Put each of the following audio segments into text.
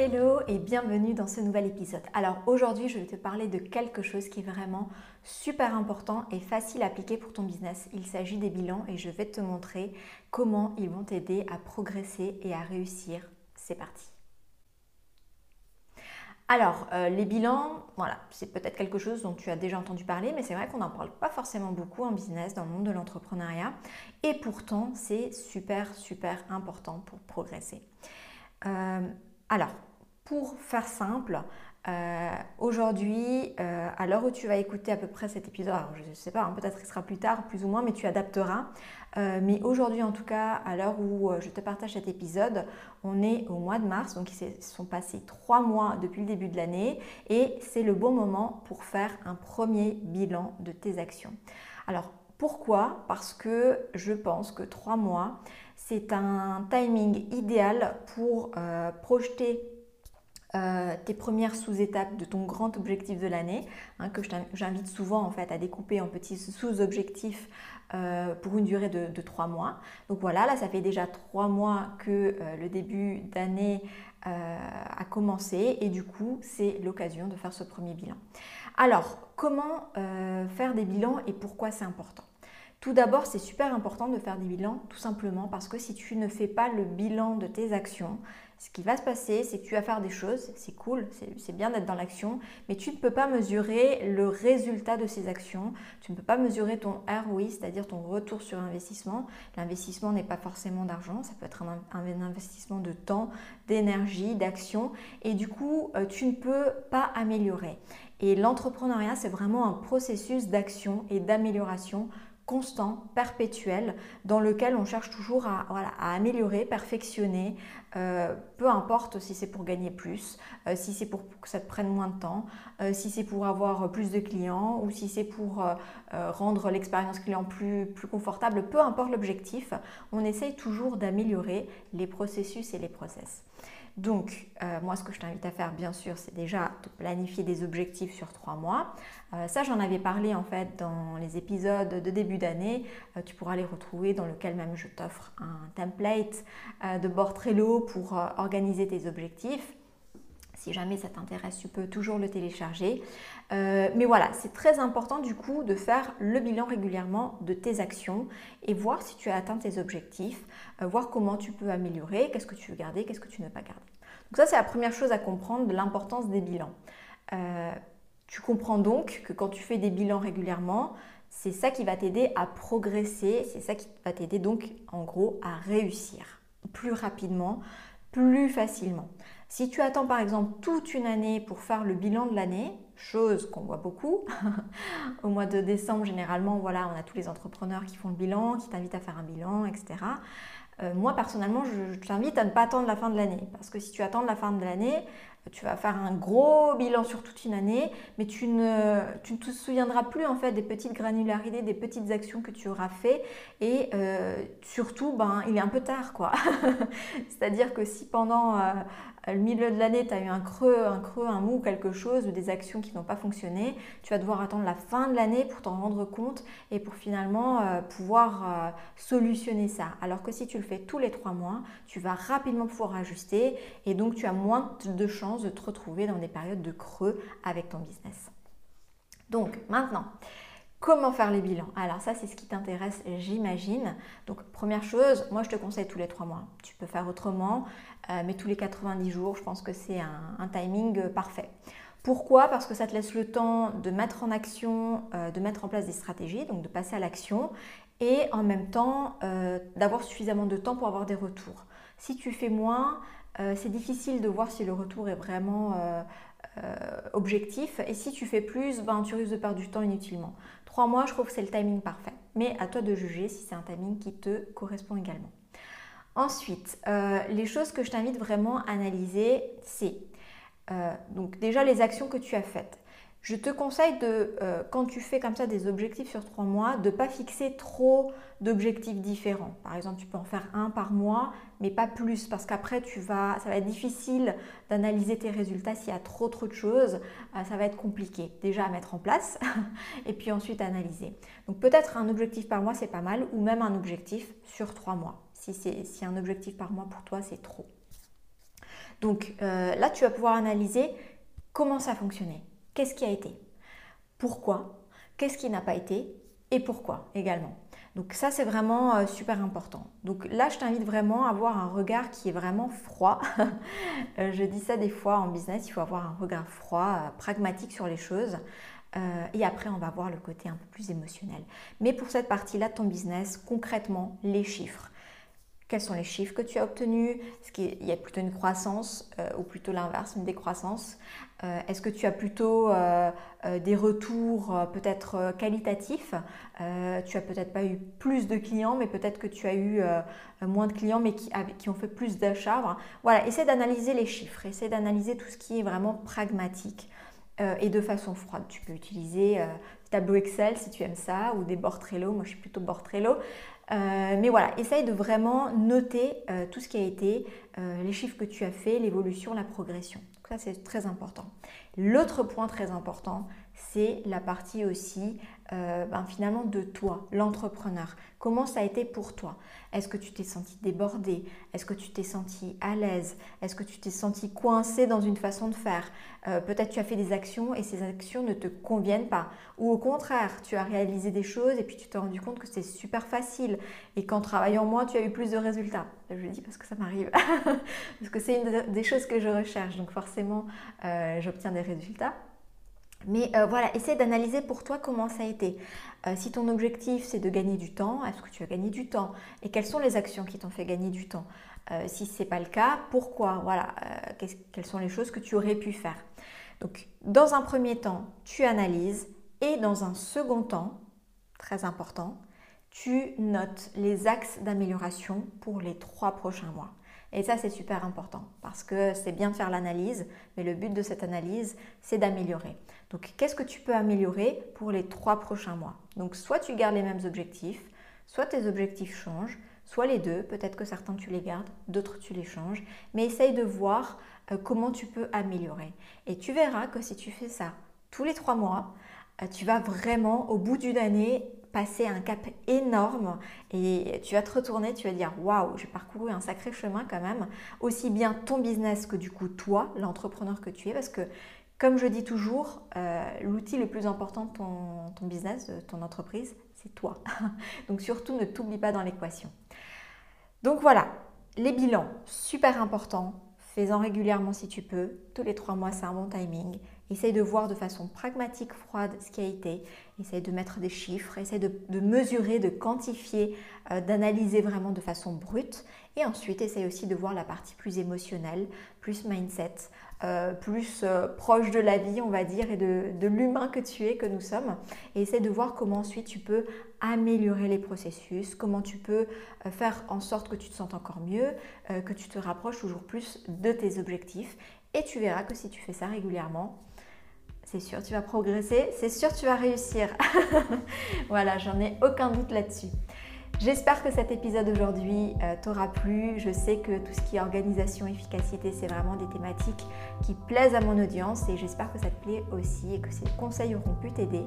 Hello et bienvenue dans ce nouvel épisode. Alors aujourd'hui, je vais te parler de quelque chose qui est vraiment super important et facile à appliquer pour ton business. Il s'agit des bilans et je vais te montrer comment ils vont t'aider à progresser et à réussir. C'est parti. Alors, euh, les bilans, voilà, c'est peut-être quelque chose dont tu as déjà entendu parler, mais c'est vrai qu'on n'en parle pas forcément beaucoup en business, dans le monde de l'entrepreneuriat. Et pourtant, c'est super, super important pour progresser. Euh, alors, pour faire simple, euh, aujourd'hui, euh, à l'heure où tu vas écouter à peu près cet épisode, je ne sais pas, hein, peut-être qu'il sera plus tard, plus ou moins, mais tu adapteras. Euh, mais aujourd'hui, en tout cas, à l'heure où je te partage cet épisode, on est au mois de mars, donc ils se sont passés trois mois depuis le début de l'année, et c'est le bon moment pour faire un premier bilan de tes actions. Alors, pourquoi? Parce que je pense que trois mois, c'est un timing idéal pour projeter euh, tes premières sous-étapes de ton grand objectif de l'année, hein, que j'invite souvent en fait à découper en petits sous-objectifs euh, pour une durée de, trois mois. Donc voilà, là ça fait déjà trois mois que euh, le début d'année a commencé et du coup c'est l'occasion de faire ce premier bilan. Alors comment faire des bilans et pourquoi c'est important? Tout d'abord, c'est super important de faire des bilans, tout simplement parce que si tu ne fais pas le bilan de tes actions, ce qui va se passer, c'est que tu vas faire des choses, c'est cool, c'est bien d'être dans l'action, mais tu ne peux pas mesurer le résultat de ces actions, tu ne peux pas mesurer ton ROI, c'est-à-dire ton retour sur investissement. L'investissement n'est pas forcément d'argent, ça peut être un, investissement de temps, d'énergie, d'action, et du coup, euh, tu ne peux pas améliorer. Et l'entrepreneuriat, c'est vraiment un processus d'action et d'amélioration constant, perpétuel, dans lequel on cherche toujours à, améliorer, perfectionner, euh, peu importe si c'est pour gagner plus, euh, si c'est pour que ça te prenne moins de temps, euh, si c'est pour avoir plus de clients ou si c'est pour rendre l'expérience client plus, plus confortable, peu importe l'objectif, on essaye toujours d'améliorer les processus et les process. Donc, euh, moi, ce que je t'invite à faire, bien sûr, c'est déjà de planifier des objectifs sur trois mois. Euh, ça, j'en avais parlé en fait dans les épisodes de début d'année. Euh, tu pourras les retrouver dans lequel même je t'offre un template de bord Trello pour organiser tes objectifs. Si jamais ça t'intéresse, tu peux toujours le télécharger. mais voilà, c'est très important du coup de faire le bilan régulièrement de tes actions et voir si tu as atteint tes objectifs, voir comment tu peux améliorer, qu'est-ce que tu veux garder, qu'est-ce que tu ne veux pas garder. Donc ça, c'est la première chose à comprendre de l'importance des bilans. Euh, tu comprends donc que quand tu fais des bilans régulièrement, c'est ça qui va t'aider à progresser, c'est ça qui va t'aider donc en gros à réussir plus rapidement, plus facilement. Si tu attends par exemple toute une année pour faire le bilan de l'année, chose qu'on voit beaucoup, au mois de décembre généralement, voilà, on a tous les entrepreneurs qui font le bilan, qui t'invitent à faire un bilan, etc. Euh, moi, personnellement, je, t'invite à ne pas attendre la fin de l'année. Parce que si tu attends la fin de l'année, tu vas faire un gros bilan sur toute une année, mais tu ne, te souviendras plus en fait des petites granularités, des petites actions que tu auras fait. Et euh, surtout, ben, il est un peu tard, quoi. C'est-à-dire que si pendant euh, le milieu de l'année, tu as eu un creux, un creux, un mou, quelque chose, ou des actions qui n'ont pas fonctionné, tu vas devoir attendre la fin de l'année pour t'en rendre compte et pour finalement euh, pouvoir solutionner ça. Alors que si tu le fais tous les trois mois, tu vas rapidement pouvoir ajuster et donc tu as moins de chances de te retrouver dans des périodes de creux avec ton business. Donc maintenant, Comment faire les bilans? Alors ça, c'est ce qui t'intéresse, j'imagine. Donc première chose, moi je te conseille tous les trois mois. Tu peux faire autrement, euh, mais tous les 90 jours, je pense que c'est un, timing euh, parfait. Pourquoi? Parce que ça te laisse le temps de mettre en action, euh, de mettre en place des stratégies, donc de passer à l'action, et en même temps d'avoir suffisamment de temps pour avoir des retours. Si tu fais moins, c'est difficile de voir si le retour est vraiment objectif. Et si tu fais plus, ben, tu risques de perdre du temps inutilement. Trois mois, je trouve que c'est le timing parfait. Mais à toi de juger si c'est un timing qui te correspond également. Ensuite, euh, les choses que je t'invite vraiment à analyser, c'est donc déjà les actions que tu as faites. Je te conseille de, euh, quand tu fais comme ça des objectifs sur trois mois, de ne pas fixer trop d'objectifs différents. Par exemple, tu peux en faire un par mois, mais pas plus, parce qu'après, tu vas, ça va être difficile d'analyser tes résultats s'il y a trop trop de choses. Euh, ça va être compliqué déjà à mettre en place, et puis ensuite analyser. Donc peut-être un objectif par mois, c'est pas mal, ou même un objectif sur trois mois. Si, si un objectif par mois pour toi, c'est trop. Donc euh, là, tu vas pouvoir analyser comment ça a fonctionné Qu'est-ce qui a été? Pourquoi? Qu'est-ce qui n'a pas été? Et pourquoi également? Donc ça, c'est vraiment euh, super important. Donc là, je t'invite vraiment à avoir un regard qui est vraiment froid. Euh, je dis ça des fois en business, il faut avoir un regard froid, euh, pragmatique sur les choses. et après, on va voir le côté un peu plus émotionnel. Mais pour cette partie-là de ton business, concrètement, les chiffres. Quels sont les chiffres que tu as obtenus? Est-ce qu'il y a plutôt une croissance ou plutôt l'inverse, une décroissance? Euh, est-ce que tu as plutôt euh, euh, des retours peut-être qualitatifs? Tu as peut-être pas eu plus de clients, mais peut-être que tu as eu moins de clients, mais qui, ont fait plus d'achats. Voilà, essaie d'analyser les chiffres, essaie d'analyser tout ce qui est vraiment pragmatique et de façon froide. Tu peux utiliser tableau Excel si tu aimes ça, ou des bords Trello. Moi, je suis plutôt bord Trello. mais voilà, essaye de vraiment noter tout ce qui a été, les chiffres que tu as fait, l'évolution, la progression. Ça, c'est très important. L'autre point très important, c'est la partie aussi euh, ben, finalement de toi, l'entrepreneur. Comment ça a été pour toi? Est-ce que tu t'es senti débordé? Est-ce que tu t'es senti à l'aise? Est-ce que tu t'es senti coincé dans une façon de faire? Euh, Peut-être tu as fait des actions et ces actions ne te conviennent pas. Ou au contraire, tu as réalisé des choses et puis tu t'es rendu compte que c'est super facile et qu'en travaillant moins, tu as eu plus de résultats. Je le dis parce que ça m'arrive. parce que c'est une des choses que je recherche. Donc forcément, euh, j'obtiens des résultats. Mais euh, voilà, essaie d'analyser pour toi comment ça a été. Euh, si ton objectif c'est de gagner du temps, est-ce que tu as gagné du temps? Et quelles sont les actions qui t'ont fait gagner du temps? Euh, Si ce n'est pas le cas, pourquoi? Voilà, quelles sont les choses que tu aurais pu faire? Donc, dans un premier temps, tu analyses et dans un second temps, très important, tu notes les axes d'amélioration pour les trois prochains mois. Et ça, c'est super important parce que c'est bien de faire l'analyse, mais le but de cette analyse, c'est d'améliorer. Donc, qu'est-ce que tu peux améliorer pour les trois prochains mois? Donc, soit tu gardes les mêmes objectifs, soit tes objectifs changent, soit les deux. Peut-être que certains tu les gardes, d'autres tu les changes, mais essaye de voir euh, comment tu peux améliorer. Et tu verras que si tu fais ça tous les trois mois, euh, tu vas vraiment, au bout d'une année, passer un cap énorme et tu vas te retourner, tu vas dire waouh, j'ai parcouru un sacré chemin quand même, aussi bien ton business que du coup toi, l'entrepreneur que tu es, parce que comme je dis toujours, euh, l'outil le plus important de ton, business, de ton entreprise, c'est toi. Donc surtout ne t'oublie pas dans l'équation. Donc voilà, les bilans, super important. Fais-en régulièrement si tu peux. Tous les trois mois, c'est un bon timing. Essaye de voir de façon pragmatique, froide ce qui a été. Essaye de mettre des chiffres, essaye de, mesurer, de quantifier, euh, d'analyser vraiment de façon brute. Et ensuite, essaye aussi de voir la partie plus émotionnelle, plus mindset, euh, plus euh, proche de la vie, on va dire, et de, de l'humain que tu es, que nous sommes. Et essaye de voir comment ensuite tu peux améliorer les processus, comment tu peux faire en sorte que tu te sentes encore mieux, que tu te rapproches toujours plus de tes objectifs. Et tu verras que si tu fais ça régulièrement, c'est sûr, tu vas progresser, c'est sûr, tu vas réussir. voilà, j'en ai aucun doute là-dessus. J'espère que cet épisode aujourd'hui euh, t'aura plu. Je sais que tout ce qui est organisation, efficacité, c'est vraiment des thématiques qui plaisent à mon audience et j'espère que ça te plaît aussi et que ces conseils auront pu t'aider.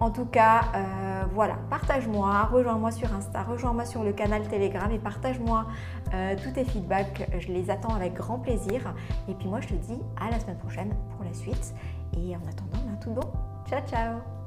En tout cas, euh, voilà, partage-moi, rejoins-moi sur Insta, rejoins-moi sur le canal Telegram et partage-moi euh, tous tes feedbacks. Je les attends avec grand plaisir. Et puis moi, je te dis à la semaine prochaine pour la suite. Et en attendant, a tout bon. Ciao, ciao